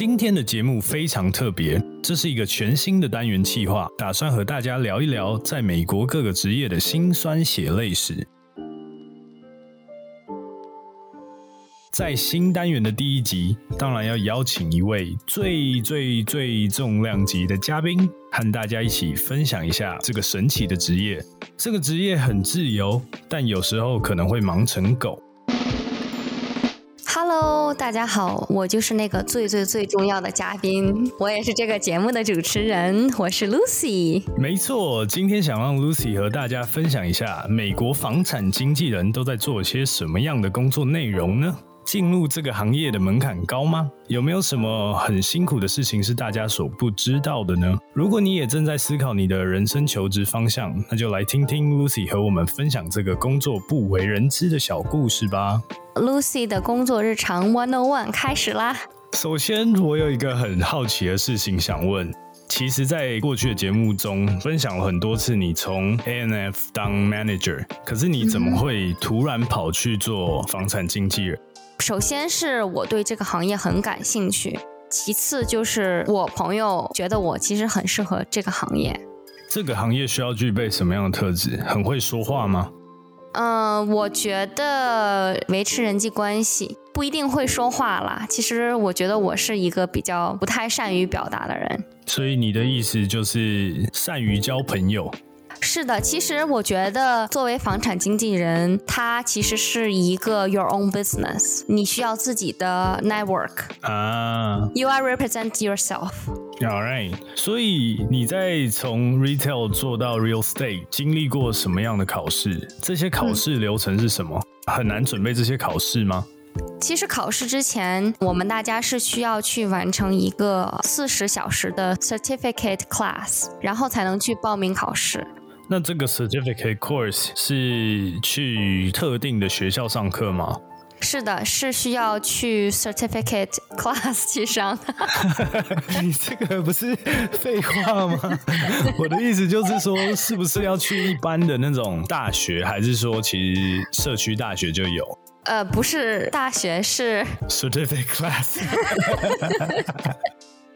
今天的节目非常特别，这是一个全新的单元计划，打算和大家聊一聊在美国各个职业的辛酸血泪史。在新单元的第一集，当然要邀请一位最最最重量级的嘉宾，和大家一起分享一下这个神奇的职业。这个职业很自由，但有时候可能会忙成狗。大家好，我就是那个最最最重要的嘉宾，我也是这个节目的主持人，我是 Lucy。没错，今天想让 Lucy 和大家分享一下美国房产经纪人都在做些什么样的工作内容呢？进入这个行业的门槛高吗？有没有什么很辛苦的事情是大家所不知道的呢？如果你也正在思考你的人生求职方向，那就来听听 Lucy 和我们分享这个工作不为人知的小故事吧。Lucy 的工作日常 One on One 开始啦。首先，我有一个很好奇的事情想问。其实，在过去的节目中分享了很多次，你从 A N F 当 manager，可是你怎么会突然跑去做房产经纪人？首先是我对这个行业很感兴趣，其次就是我朋友觉得我其实很适合这个行业。这个行业需要具备什么样的特质？很会说话吗？嗯、我觉得维持人际关系不一定会说话啦。其实我觉得我是一个比较不太善于表达的人。所以你的意思就是善于交朋友？是的，其实我觉得作为房产经纪人，他其实是一个 your own business，你需要自己的 network。啊 You are represent yourself。，All right。所以你在从 retail 做到 real estate，经历过什么样的考试？这些考试流程是什么？很难准备这些考试吗？其实考试之前，我们大家是需要去完成一个四十小时的 certificate class，然后才能去报名考试。那这个 certificate course 是去特定的学校上课吗？是的，是需要去 certificate class 去上。你这个不是废话吗？我的意思就是说，是不是要去一般的那种大学，还是说其实社区大学就有呃，不是大学，是 certificate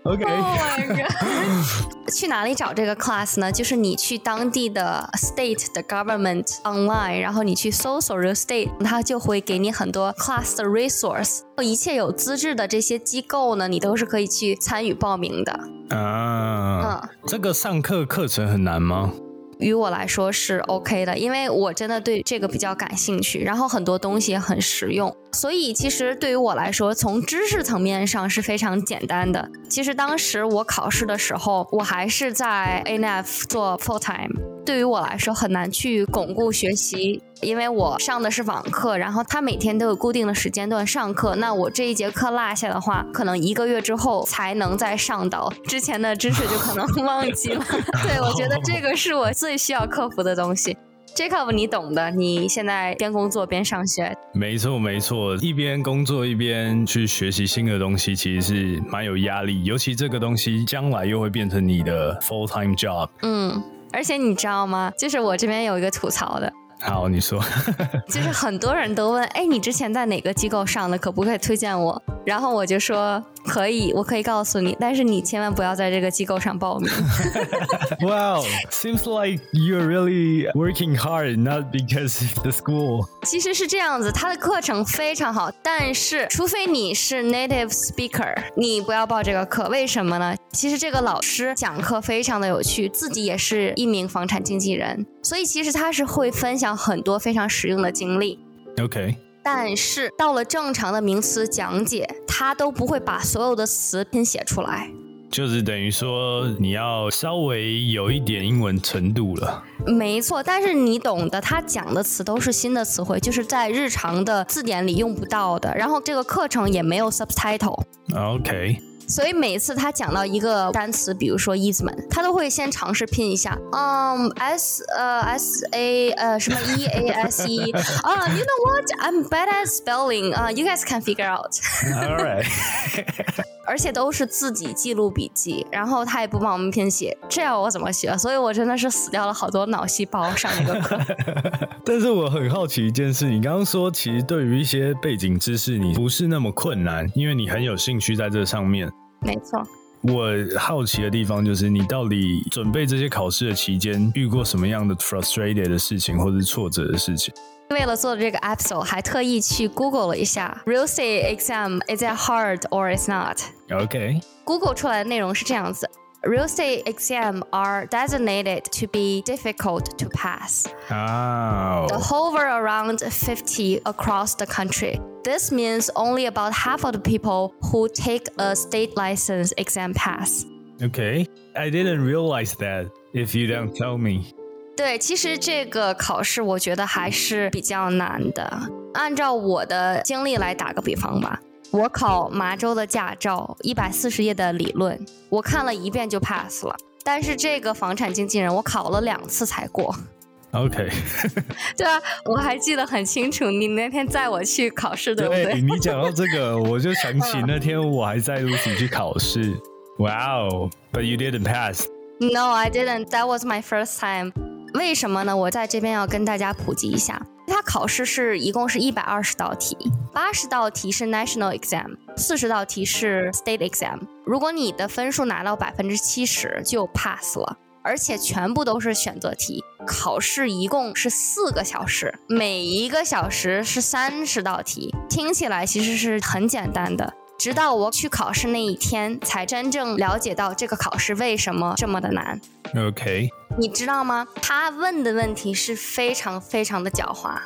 class？OK，Oh 去哪里找这个 class 呢？就是你去当地的 state 的 government online，然后你去搜索 real estate，它就会给你很多 class 的 resource。一切有资质的这些机构呢，你都是可以去参与报名的。啊，嗯这个上课课程很难吗？于我来说是 OK 的，因为我真的对这个比较感兴趣，然后很多东西也很实用，所以其实对于我来说，从知识层面上是非常简单的。其实当时我考试的时候，我还是在 ANF 做 full time，对于我来说很难去巩固学习，因为我上的是网课，然后他每天都有固定的时间段上课，那我这一节课落下的话，可能一个月之后才能再上到之前的知识就可能 忘记了。对，我觉得这个是我最需要克服的东西。Jacob，你懂的，你现在边工作边上学，没错，没错，一边工作一边去学习新的东西，其实是蛮有压力。尤其这个东西将来又会变成你的 full time job。嗯。而且你知道吗？就是我这边有一个吐槽的，好，你说。就是很多人都问，哎，你之前在哪个机构上的？可不可以推荐我？然后我就说可以，我可以告诉你，但是你千万不要在这个机构上报名。Wow, seems like you're really working hard, not because of the school. 其实是这样子，他的课程非常好，但是除非你是 native speaker，你不要报这个课。为什么呢？其实这个老师讲课非常的有趣，自己也是一名房产经纪人，所以其实他是会分享很多非常实用的经历。OK，但是到了正常的名词讲解，他都不会把所有的词拼写出来。就是等于说你要稍微有一点英文程度了。没错，但是你懂的，他讲的词都是新的词汇，就是在日常的字典里用不到的。然后这个课程也没有 subtitle，OK，所以每次他讲到一个单词，比如说 easement，他都会先尝试拼一下，嗯，s 呃 s a 呃什么 e a s e 啊，you know what？I'm bad at spelling 啊、y o u guys can figure out。All right，而且都是自己记录笔记，然后他也不帮我们拼写，这样我怎么学？所以我真的是死掉了好多脑细胞上那个课。但是我很好奇一件事，你刚刚说其实对于一些背景知识你不是那么困难，因为你很有兴趣在这上面。没错。我好奇的地方就是，你到底准备这些考试的期间，遇过什么样的 frustrated 的事情，或者是挫折的事情？为了做这个 episode，还特意去 Google 了一下，real estate exam is it hard or is not？ OK， Google 出来的内容是这样子：Real estate exam are designated to be difficult to pass. 啊、 The hover around 50 across the country. This means only about half of the people who take a state license exam pass. OK，I didn't realize that. If you don't tell me， 对，其实这个考试我觉得还是比较难的。按照我的经历来打个比方吧，我考麻州的驾照，一百四十页的理论，我看了一遍就 pass 了。但是这个房产经纪人，我考了两次才过。OK，对啊，我还记得很清楚，你那天载我去考试，对不对？对你讲到这个，我就想起 那天我还在 Lucy 去考试。Wow, but you didn't pass. No, I didn't. That was my first time. 为什么呢？我在这边要跟大家普及一下，它考试是一共是一百二十道题，八十道题是 national exam，四十道题是 state exam。如果你的分数拿到百分之七十，就 pass 了。而且全部都是选择题，考试一共是四个小时，每一个小时是三十道题，听起来其实是很简单的。直到我去考试那一天，才真正了解到这个考试为什么这么的难。OK，你知道吗？他问的问题是非常非常的狡猾，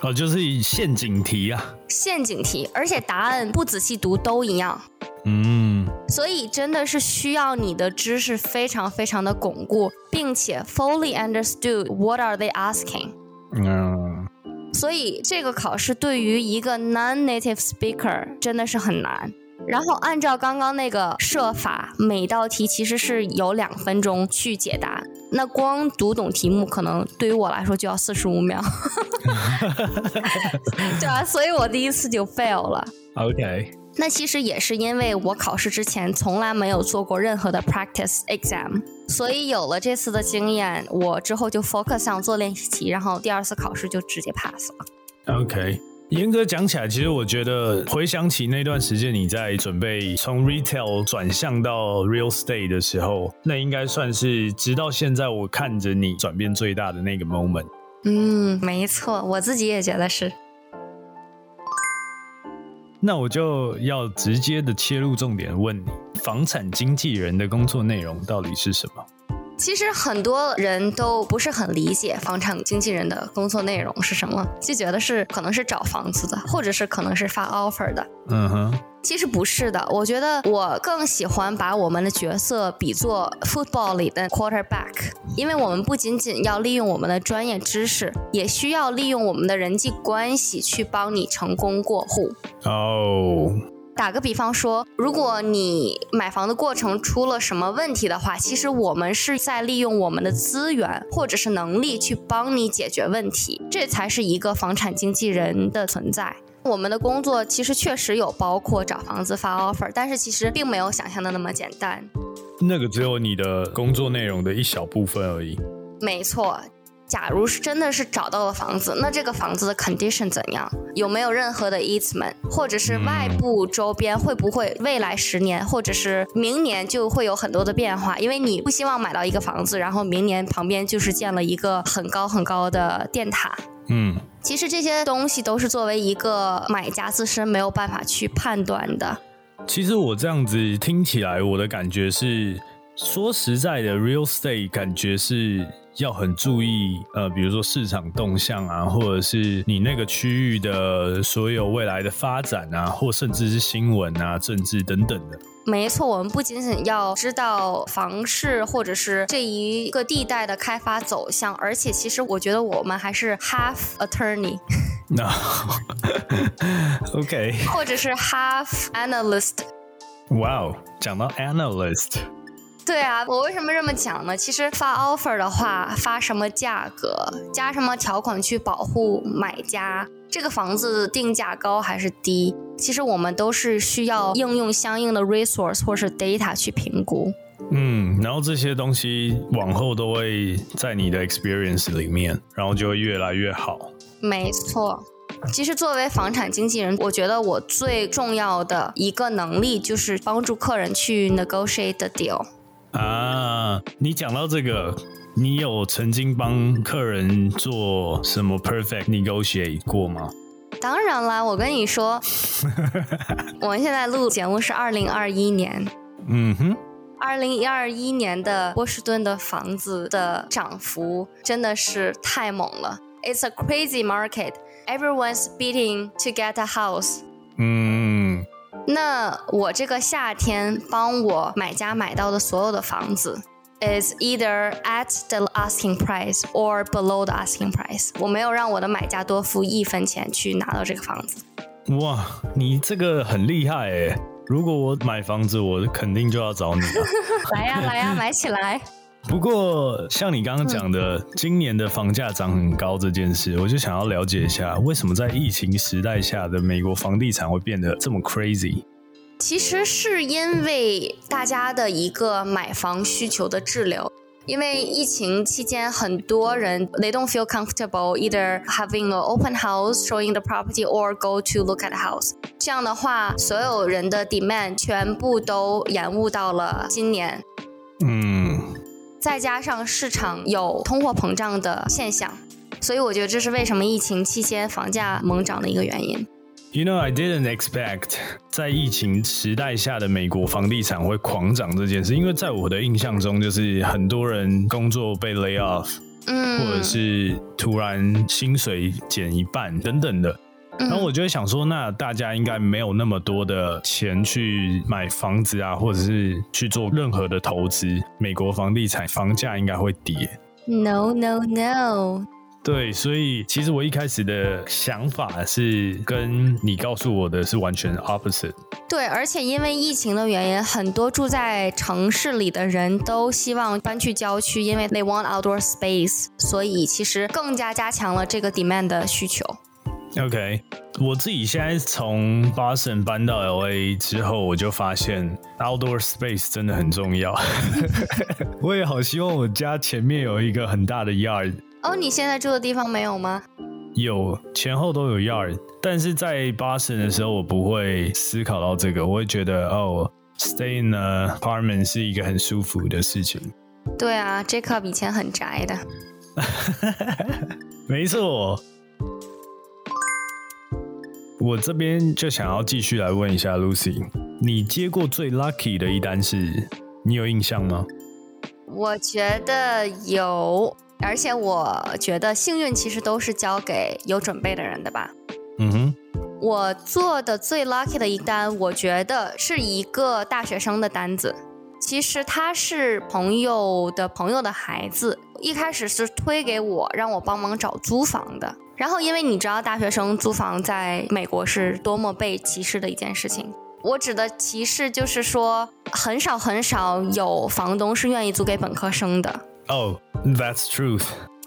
哦，就是陷阱题啊。陷阱题，而且答案不仔细读都一样，嗯，所以真的是需要你的知识非常非常的巩固，并且 fully understood what are they asking。嗯，所以这个考试对于一个 non-native speaker 真的是很难。然后按照刚刚那个设法，每道题其实是有两分钟去解答。那光读懂题目，可能对于我来说就要四十五秒。对啊，所以我第一次就 fail 了。OK，那其实也是因为我考试之前从来没有做过任何的 practice exam，所以有了这次的经验，我之后就 focus 上做练习题，然后第二次考试就直接 pass 了。OK，严格讲起来，其实我觉得回想起那段时间你在准备从 retail 转向到 real estate 的时候，那应该算是直到现在我看着你转变最大的那个 moment。嗯，没错，我自己也觉得是。那我就要直接的切入重点问你，房产经纪人的工作内容到底是什么？其实很多人都不是很理解房产经纪人的工作内容是什么，就觉得是可能是找房子的，或者是可能是发 offer 的。嗯哼，其实不是的，我觉得我更喜欢把我们的角色比作 football 里的 quarterback，因为我们不仅仅要利用我们的专业知识，也需要利用我们的人际关系去帮你成功过户。哦、打个比方说，如果你买房的过程出了什么问题的话，其实我们是在利用我们的资源或者是能力去帮你解决问题，这才是一个房产经纪人的存在。我们的工作其实确实有包括找房子发 offer，但是其实并没有想象的那么简单。那个只有你的工作内容的一小部分而已。没错，假如是真的是找到了房子，那这个房子的 condition 怎样？有没有任何的 easement，或者是外部周边会不会未来十年或者是明年就会有很多的变化？因为你不希望买到一个房子，然后明年旁边就是建了一个很高很高的电塔。嗯，其实这些东西都是作为一个买家自身没有办法去判断的。其实我这样子听起来，我的感觉是，说实在的，real estate 感觉是要很注意，呃，比如说市场动向啊，或者是你那个区域的所有未来的发展啊，或甚至是新闻啊、政治等等的。没错，我们不仅仅要知道房市或者是这一个地带的开发走向，而且其实我觉得我们还是 half attorney，那 OK，或者是 half analyst。哇哦，讲到 analyst，对啊，我为什么这么讲呢？其实发 offer 的话，发什么价格，加什么条款去保护买家，这个房子定价高还是低，其实我们都是需要应用相应的 resource 或是 data 去评估。嗯，然后这些东西往后都会在你的 experience 里面，然后就会越来越好。没错。其实作为房产经纪人，我觉得我最重要的一个能力就是帮助客人去 negotiate the deal。啊，你讲到这个，你有曾经帮客人做什么 perfect negotiate 过吗？当然啦，我跟你说，我们现在录节目是二零二一年，嗯哼，二零二一年的波士顿的房子的涨幅真的是太猛了。It's a crazy market. Everyone's beating to get a house. 嗯，那我这个夏天帮我买家买到的所有的房子，is either at the asking price or below the asking price。我没有让我的买家多付一分钱去拿到这个房子。哇，你这个很厉害诶！如果我买房子，我肯定就要找你了。来呀来呀，买起来！不过，像你刚刚讲的，今年的房价涨很高这件事，我就想要了解一下，为什么在疫情时代下的美国房地产会变得这么 crazy？其实是因为大家的一个买房需求的滞留。因为疫情期间，很多人 they don't feel comfortable either having an open house showing the property or go to look at the house。这样的话，所有人的 demand 全部都延误到了今年。嗯，再加上市场有通货膨胀的现象，所以我觉得这是为什么疫情期间房价猛涨的一个原因。You know, I didn't expect 在疫情时代下的美国房地产会狂涨这件事，因为在我的印象中，就是很多人工作被 lay off，嗯，或者是突然薪水减一半等等的。嗯，然后我就会想说，那大家应该没有那么多的钱去买房子啊，或者是去做任何的投资，美国房地产房价应该会跌。no no no。对，所以其实我一开始的想法是跟你告诉我的是完全 opposite。对，而且因为疫情的原因，很多住在城市里的人都希望搬去郊区，因为 they want outdoor space，所以其实更加加强了这个 demand 的需求。OK，我自己现在从 Boston 搬到 LA 之后，我就发现 outdoor space 真的很重要。我也好希望我家前面有一个很大的 yard，哦，你现在住的地方没有吗？有前后都有 yard，但是在 Boston 的时候，我不会思考到这个，我会觉得哦，stay in a apartment 是一个很舒服的事情。对啊，Jacob 以前很宅的。没错，我这边就想要继续来问一下 Lucy，你接过最 lucky 的一单是，你有印象吗？我觉得有，而且我觉得幸运其实都是交给有准备的人的吧。嗯哼，我做的最 lucky 的一单，我觉得是一个大学生的单子。其实他是朋友的朋友的孩子，一开始是推给我，让我帮忙找租房的。然后因为你知道大学生租房在美国是多么被歧视的一件事情。我指的歧视就是说，很少很少有房东是愿意租给本科生的。Oh,、t h a t s truth。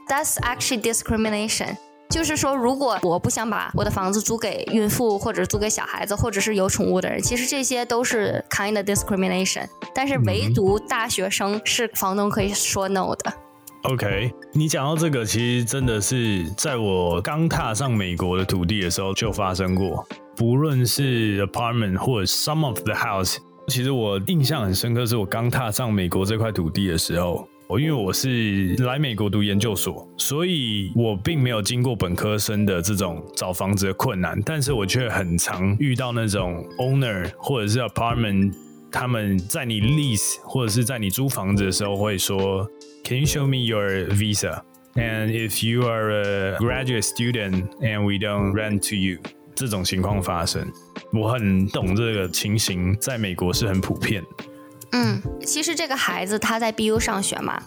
That's actually discrimination。就是说，如果我不想把我的房子租给孕妇，或者租给小孩子，或者是有宠物的人，其实这些都是 kind of discrimination。但是唯独大学生是房东可以说 no 的。OK，你讲到这个，其实真的是在我刚踏上美国的土地的时候就发生过。不论是 apartment 或者 some of the house，其实我印象很深刻，是我刚踏上美国这块土地的时候，我因为我是来美国读研究所，所以我并没有经过本科生的这种找房子的困难，但是我却很常遇到那种 owner 或者是 apartment，他们在你 lease 或者是在你租房子的时候会说，Can you show me your visa? And if you are a graduate student and we don't rent to you，这种情况发生，我很懂这个情形，在美国是很普遍。嗯，其实这个孩子他在 BU 上学嘛，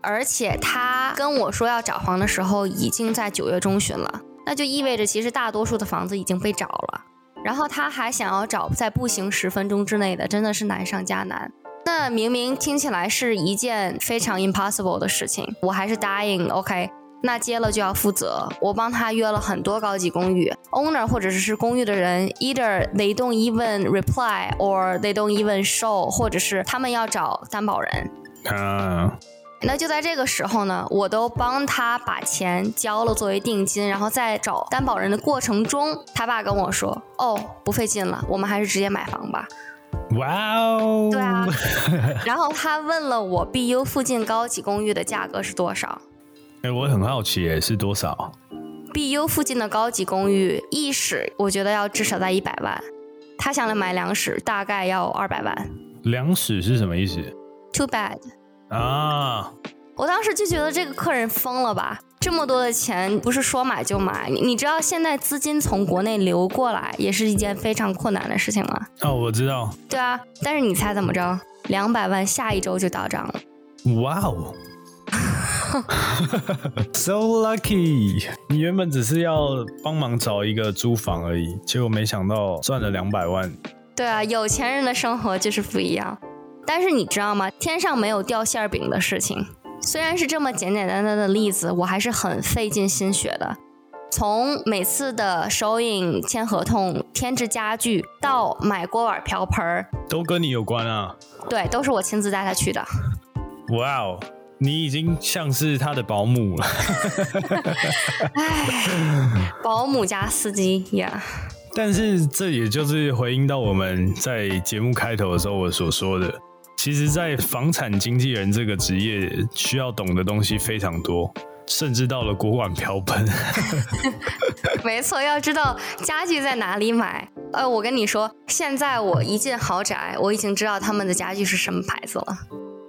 而且他跟我说要找房的时候，已经在九月中旬了，那就意味着其实大多数的房子已经被找了。然后他还想要找在步行十分钟之内的，真的是难上加难。那明明听起来是一件非常 impossible 的事情，我还是答应 OK。那接了就要负责，我帮他约了很多高级公寓，owner 或者是公寓的人，either they don't even reply or they don't even show，或者是他们要找担保人。啊，那就在这个时候呢，我都帮他把钱交了作为定金，然后在找担保人的过程中，他爸跟我说：“哦，不费劲了，我们还是直接买房吧。”哇哦！对啊，然后他问了我 BU 附近高级公寓的价格是多少？哎，我很好奇，哎，是多少？BU 附近的高级公寓一室，我觉得要至少在一百万。他想来买两室，大概要二百万。两室是什么意思？Too bad。啊！我当时就觉得这个客人疯了吧？这么多的钱，不是说买就买。你你知道现在资金从国内流过来也是一件非常困难的事情吗？哦，我知道。对啊，但是你猜怎么着？两百万下一周就到账了。哇哦！So lucky！你原本只是要帮忙找一个租房而已，结果没想到赚了两百万。对啊，有钱人的生活就是不一样。但是你知道吗？天上没有掉馅饼的事情。虽然是这么简简单单的例子，我还是很费尽心血的。从每次的收银、签合同、添置家具，到买锅碗瓢盆，都跟你有关啊？对，都是我亲自带他去的。哇哦！你已经像是他的保姆了，哎，保姆加司机呀。但是这也就是回应到我们在节目开头的时候我所说的，其实，在房产经纪人这个职业需要懂的东西非常多，甚至到了锅碗瓢盆。没错，要知道家具在哪里买。呃，我跟你说，现在我一进豪宅，我已经知道他们的家具是什么牌子了。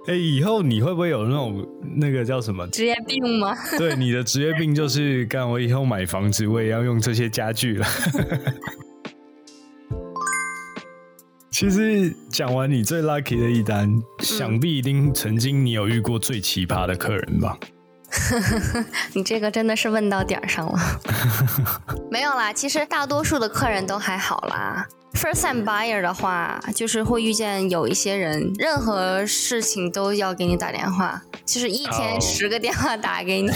哎，以后你会不会有那种那个叫什么职业病吗？对，你的职业病就是干我以后买房子我也要用这些家具了。其实讲完你最 lucky 的一单，想必一定曾经你有遇过最奇葩的客人吧？你这个真的是问到点儿上了。没有啦，其实大多数的客人都还好啦。First time buyer 的话，就是会遇见有一些人，任何事情都要给你打电话，就是一天十个电话打给你。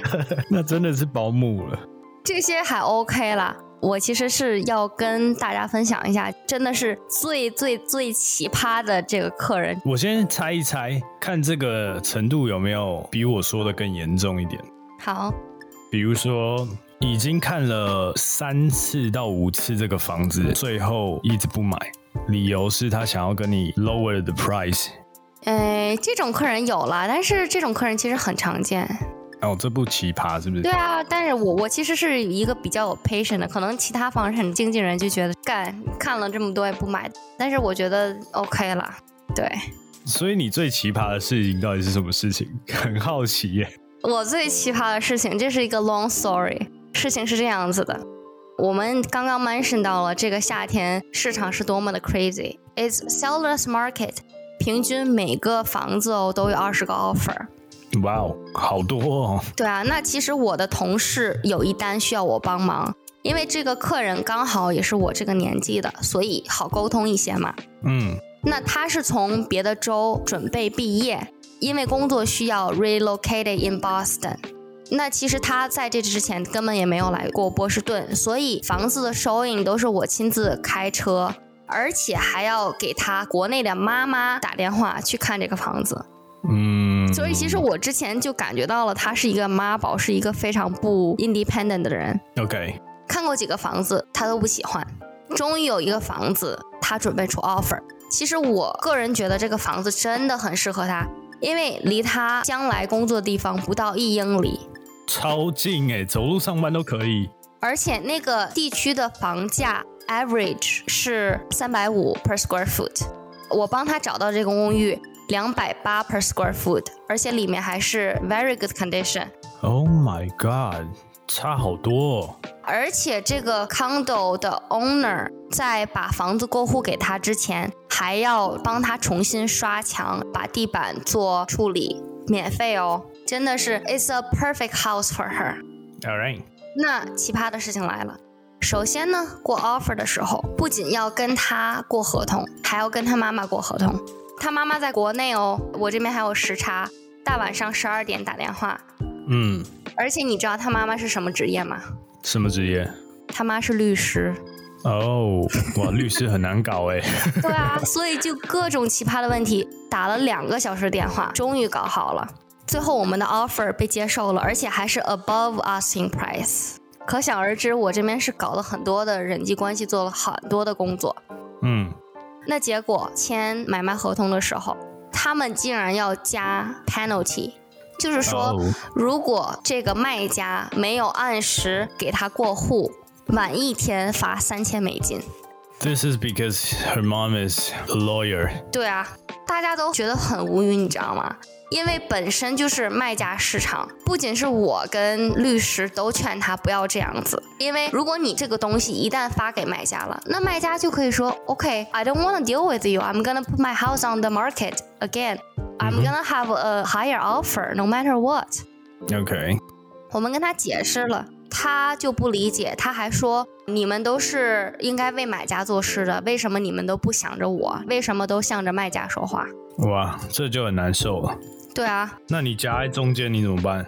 那真的是保姆了。这些还 OK 啦。我其实是要跟大家分享一下，真的是最最最奇葩的这个客人。我先猜一猜，看这个程度有没有比我说的更严重一点。好，比如说。已经看了三次到五次这个房子，最后一直不买，理由是他想要跟你 lower the price。哎，这种客人有了，但是这种客人其实很常见。哦，这不奇葩是不是？对啊，但是我我其实是一个比较有 patience 的，可能其他房产经纪人就觉得干看了这么多也不买，但是我觉得 OK 了。对。所以你最奇葩的事情到底是什么事情？很好奇耶。我最奇葩的事情，这是一个 long story。事情是这样子的，我们刚刚 mention 到了这个夏天市场是多么的 crazy。It's sellers market，平均每个房子哦都有二十个 offer。哇哦，好多哦。对啊，那其实我的同事有一单需要我帮忙，因为这个客人刚好也是我这个年纪的，所以好沟通一些嘛。嗯。那他是从别的州准备毕业，因为工作需要 relocated in Boston。那其实他在这之前根本也没有来过波士顿，所以房子的收银都是我亲自开车，而且还要给他国内的妈妈打电话去看这个房子。嗯，所以其实我之前就感觉到了，他是一个妈宝，是一个非常不 independent 的人。OK，看过几个房子，他都不喜欢。终于有一个房子，他准备出 offer。其实我个人觉得这个房子真的很适合他，因为离他将来工作的地方不到一英里。超近哎，走路上班都可以。而且那个地区的房价 average 是三百五 per square foot。我帮他找到这个公寓，两百八 per square foot，而且里面还是 very good condition。Oh my god，差好多。而且这个 condo 的 owner 在把房子过户给他之前，还要帮他重新刷墙、把地板做处理，免费哦。真的是，It's a perfect house for her. All right. 那奇葩的事情来了。 首先呢，过 offer 的时候，不仅要跟他过合同，还要跟他妈妈过合同。他妈妈在国内哦，我这边还有时差，大晚上十二点打电话。嗯。而且你知道他妈妈是什么职业吗？什么职业？他妈是律师。哦，哇，律师很难搞哎。对啊，所以就各种奇葩的问题，打了两个小时电话，终于搞好了。最后我们的 offer 被接受了，而且还是 above asking price。可想而知，我这边是搞了很多的人际关系，做了很多的工作。嗯，那结果签买卖合同的时候，他们竟然要加 penalty，就是说，哦如果这个卖家没有按时给他过户，晚一天罚三千美金。This is because her mom is a lawyer. 对啊，大家都觉得很无语，你知道吗？因为本身就是卖家市场，不仅是我跟律师都劝他不要这样子，因为如果你这个东西一旦发给卖家了，那卖家就可以说，OK，I、don't want to deal with you. I'm gonna put my house on the market again. I'm gonna have a higher offer, no matter what. OK，我们跟他解释了， 他就不理解，他还说你们都是应该为买家做事的，为什么你们都不想着我？为什么都向着卖家说话？哇，这就很难受了。对啊，那你夹在中间，你怎么办？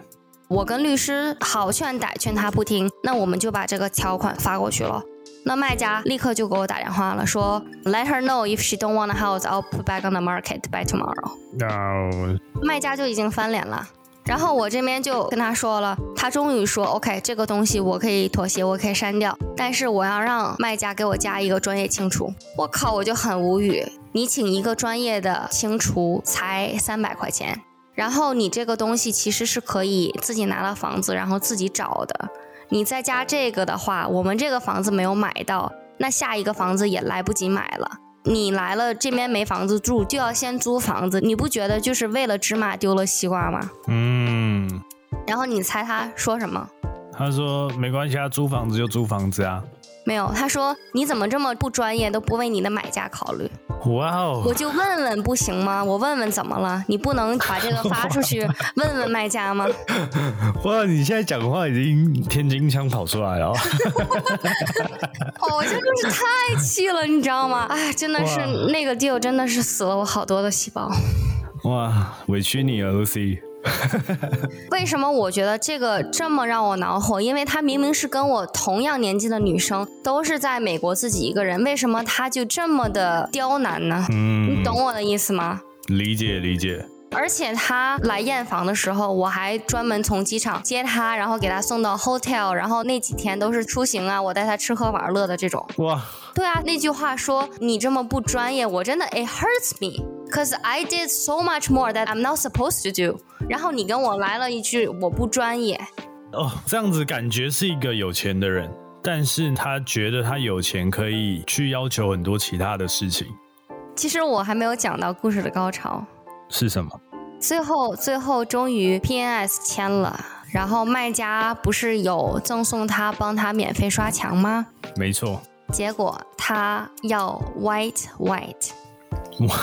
我跟律师好劝歹劝他不听，那我们就把这个条款发过去了。那卖家立刻就给我打电话了，说 Let her know if she don't want a house, I'll put back on the market by tomorrow。那卖家就已经翻脸了。然后我这边就跟他说了，他终于说 OK，这个东西我可以妥协，我可以删掉，但是我要让卖家给我加一个专业清除。我靠，我就很无语，你请一个专业的清除才三百块钱，然后你这个东西其实是可以自己拿了房子，然后自己找的。你再加这个的话，我们这个房子没有买到，那下一个房子也来不及买了。你来了这边没房子住，就要先租房子，你不觉得就是为了芝麻丢了西瓜吗？嗯，然后你猜他说什么？他说没关系啊，租房子就租房子啊。没有，他说你怎么这么不专业，都不为你的买家考虑。哇哦我，就问问不行吗？我问问怎么了？你不能把这个发出去问问卖家吗？哇，你现在讲话已经天津腔跑出来了。哦，我真的是太气了，你知道吗？哎，真的是那个 deal 真的是死了我好多的细胞。哇，委屈你了，Lucy。为什么我觉得这个这么让我恼火？因为她明明是跟我同样年纪的女生，都是在美国自己一个人，为什么她就这么的刁难呢？嗯你，懂我的意思吗？理解理解。而且她来验房的时候，我还专门从机场接她，然后给她送到 hotel，然后那几天都是出行啊，我带她吃喝玩乐的这种。哇，对啊，那句话说你这么不专业，我真的 it hurts me。Cause I did so much more that I'm not supposed to do。然后你跟我来了一句我不专业，哦，这样子感觉是一个有钱的人，但是他觉得他有钱可以去要求很多其他的事情，其实我还没有讲到故事的高潮。是什么？最后，最后终于 PNS 签了，然后卖家不是有赠送他帮他免费刷墙吗？没错，结果他要 white white。哇，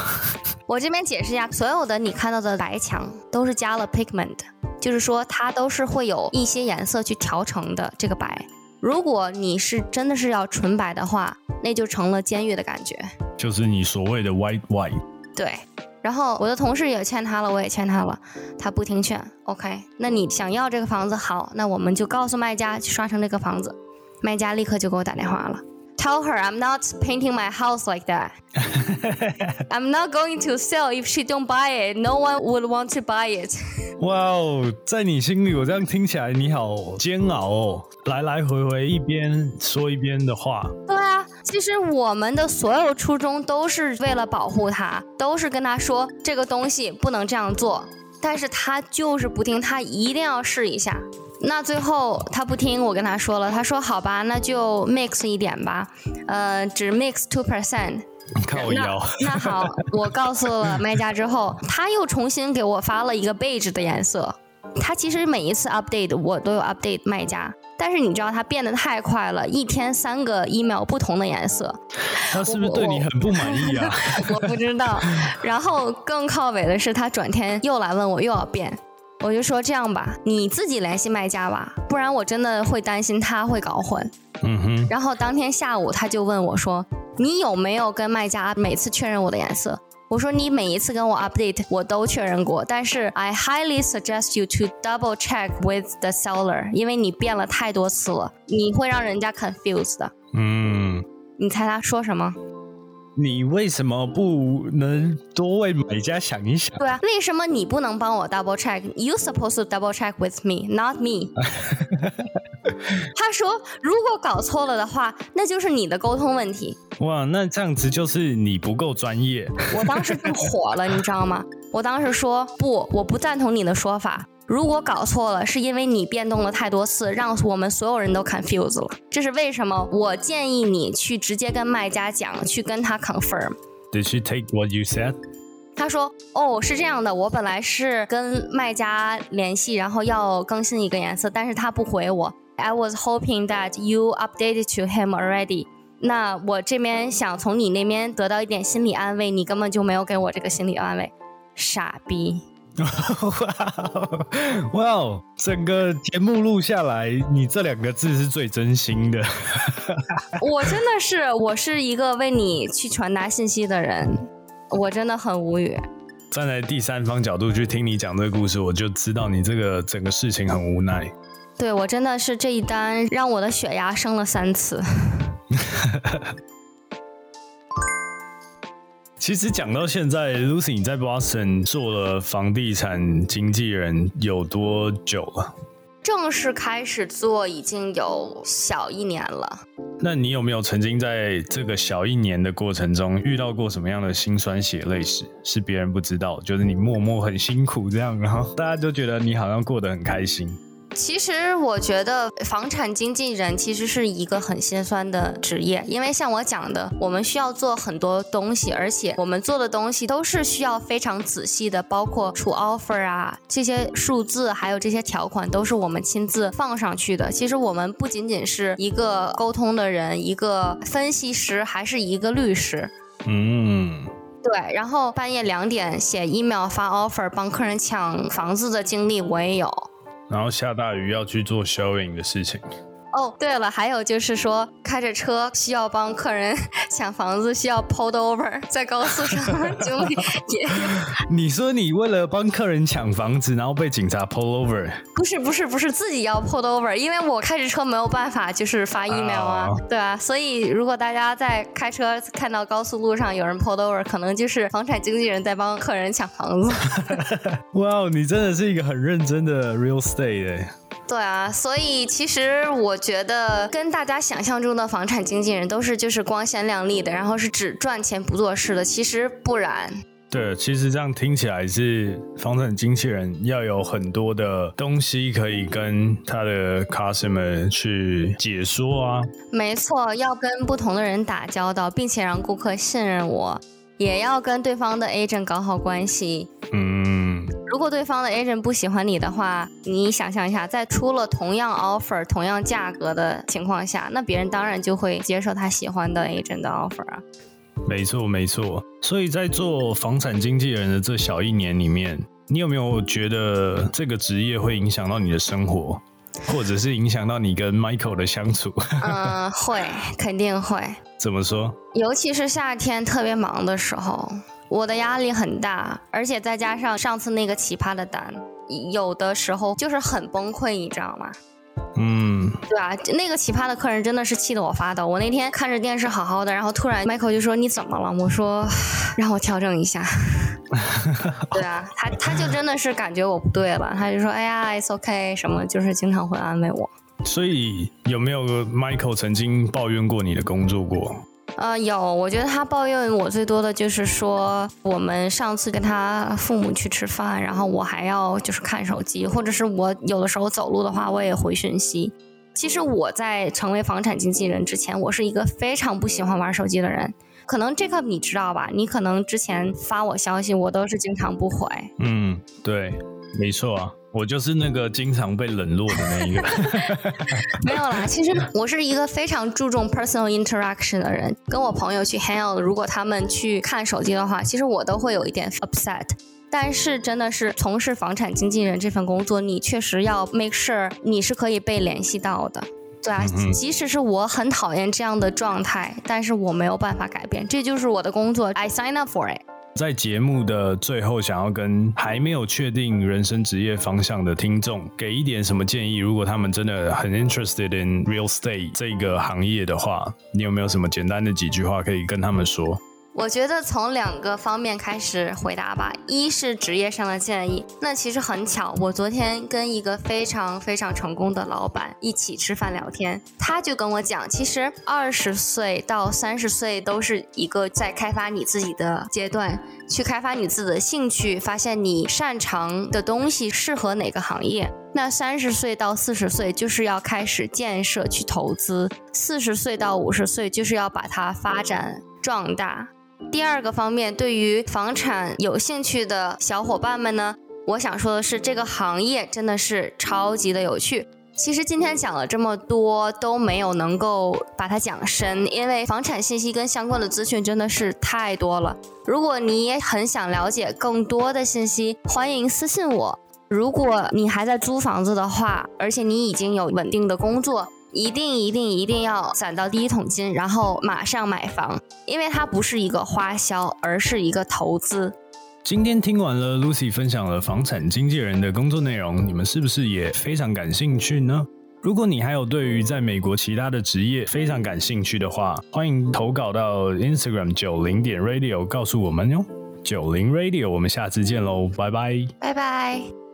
我这边解释一下，所有的你看到的白墙都是加了 pigment，就是说它都是会有一些颜色去调成的这个白。如果你是真的是要纯白的话，那就成了监狱的感觉。就是你所谓的 white white。对，然后我的同事也劝他了，我也劝他了，他不听劝。OK，那你想要这个房子好，那我们就告诉卖家去刷成这个房子。卖家立刻就给我打电话了 ，Tell her I'm not painting my house like that. I'm not going to sell if she don't buy it. No one would want to buy it. 哇哦，在你心里，我这样听起来你好煎熬哦，来来回回一边说一边的话。对啊，其实我们的所有初衷都是为了保护他，都是跟他说这个东西不能这样做，但是他就是不听，他一定要试一下。 那最后他不听，我跟他说了，他说好吧，那就 mix 一点吧，呃，只 mix two percent。你看我腰，那好，我告诉了卖家之后，他又重新给我发了一个 beige 的颜色。他其实每一次 update 我都有 update 卖家，但是你知道他变得太快了，一天三个 email 不同的颜色，他是不是对你很不满意啊？我不知道。然后更靠尾的是，他转天又来问我又要变，我就说这样吧，你自己联系卖家吧，不然我真的会担心他会搞混。嗯哼，然后当天下午他就问我说：“你有没有跟卖家每次确认我的颜色？”我说：“你每一次跟我 update 我都确认过，但是 I highly suggest you to double check with the seller，因为你变了太多次了，你会让人家 confused 的。嗯，”你猜他说什么？你为什么不能多为买家想一想？对啊，为什么你不能帮我 double check？You supposed to double check with me, not me。他说，如果搞错了的话，那就是你的沟通问题。哇，那这样子就是你不够专业。我当时就火了，你知道吗？我当时说不，我不赞同你的说法。如果搞错了，是因为你变动了太多次，让我们所有人都 confused 了。这是为什么？我建议你去直接跟卖家讲，去跟他 confirm。Did she take what you said？他说：“哦，是这样的，我本来是跟卖家联系，然后要更新一个颜色，但是他不回我。I was hoping that you updated to him already。那我这边想从你那边得到一点心理安慰，你根本就没有给我这个心理安慰，傻逼。” 哇哦！整个节目录下来，你这两个字是最真心的。我真的是，我是一个为你去传达信息的人，我真的很无语。站在第三方角度去听你讲这个故事，我就知道你这个整个事情很无奈。对我真的是这一单让我的血压升了三次。其实讲到现在，Lucy 你在 Boston 做了房地产经纪人有多久了？正式开始做已经有小一年了。那你有没有曾经在这个小一年的过程中遇到过什么样的辛酸血泪史？是别人不知道，就是你默默很辛苦这样，然后大家就觉得你好像过得很开心。其实我觉得房产经纪人其实是一个很心酸的职业，因为像我讲的，我们需要做很多东西，而且我们做的东西都是需要非常仔细的，包括出 offer 啊这些数字，还有这些条款都是我们亲自放上去的。其实我们不仅仅是一个沟通的人，一个分析师，还是一个律师。嗯，对。然后半夜两点写 email 发 offer，帮客人抢房子的经历我也有。然后下大雨要去做 showing 的事情。哦，对了，还有就是说，开着车需要帮客人 抢房子，需要 pull over，在高速上 就 也。你说你为了帮客人抢房子，然后被警察 pull over？不是不是不是，自己要 pull over，因为我开着车没有办法，就是发 email 啊，对啊。所以如果大家在开车看到高速路上有人 pull over，可能就是房产经纪人在帮客人抢房子。哇，你真的是一个很认真的 real estate。对啊，所以其实我觉得跟大家想象中的房产经纪人都是就是光鲜亮丽的，然后是只赚钱不做事的，其实不然。对，其实这样听起来是房产经纪人要有很多的东西可以跟他的 customer 去解说啊。没错，要跟不同的人打交道，并且让顾客信任我，也要跟对方的 agent 搞好关系。嗯。如果对方的 agent 不喜欢你的话，你想象一下，在出了同样 offer、同样价格的情况下，那别人当然就会接受他喜欢的 agent 的 offer 啊。没错，没错。所以在做房产经纪人的这小一年里面，你有没有觉得这个职业会影响到你的生活，或者是影响到你跟 Michael 的相处？嗯，会，肯定会。怎么说？尤其是夏天特别忙的时候。我的压力很大，而且再加上上次那个奇葩的单，有的时候就是很崩溃，你知道吗？嗯，对啊，那个奇葩的客人真的是气得我发抖。我那天看着电视好好的，然后突然 Michael 就说：“你怎么了？”我说：“ 让我调整一下。”对啊，他他就真的是感觉我不对了，他就说：“哎呀，It's OK，什么就是经常会安慰我。”所以有没有 Michael 曾经抱怨过你的工作过？呃，有，我觉得他抱怨我最多的就是说，我们上次跟他父母去吃饭，然后我还要就是看手机，或者是我有的时候走路的话，我也回讯息。其实我在成为房产经纪人之前，我是一个非常不喜欢玩手机的人。可能这个你知道吧？你可能之前发我消息，我都是经常不回。嗯，对，没错。我就是那个经常被冷落的那一个。没有啦，其实我是一个非常注重 personal interaction 的人。跟我朋友去 hang out，如果他们去看手机的话，其实我都会有一点 upset。但是真的是从事房产经纪人这份工作，你确实要 make sure 你是可以被联系到的。对啊，即使是我很讨厌这样的状态，但是我没有办法改变，这就是我的工作。I sign up for it。在节目的最后，想要跟还没有确定人生职业方向的听众给一点什么建议？如果他们真的很 interested in real estate 这个行业的话，你有没有什么简单的几句话可以跟他们说？我觉得从两个方面开始回答吧。一是职业上的建议，那其实很巧，我昨天跟一个非常非常成功的老板一起吃饭聊天，他就跟我讲，其实二十岁到三十岁都是一个在开发你自己的阶段，去开发你自己的兴趣，发现你擅长的东西适合哪个行业。那三十岁到四十岁就是要开始建设去投资，四十岁到五十岁就是要把它发展壮大。第二个方面，对于房产有兴趣的小伙伴们呢，我想说的是，这个行业真的是超级的有趣。其实今天讲了这么多，都没有能够把它讲深，因为房产信息跟相关的资讯真的是太多了。如果你也很想了解更多的信息，欢迎私信我。如果你还在租房子的话，而且你已经有稳定的工作。一定一定一定要攒到第一桶金，然后马上买房，因为它不是一个花销，而是一个投资。今天听完了 Lucy 分享了房产经纪人的工作内容，你们是不是也非常感兴趣呢？如果你还有对于在美国其他的职业非常感兴趣的话，欢迎投稿到 Instagram 九零点 Radio 告诉我们哟。九零 Radio，我们下次见喽，拜拜，拜拜。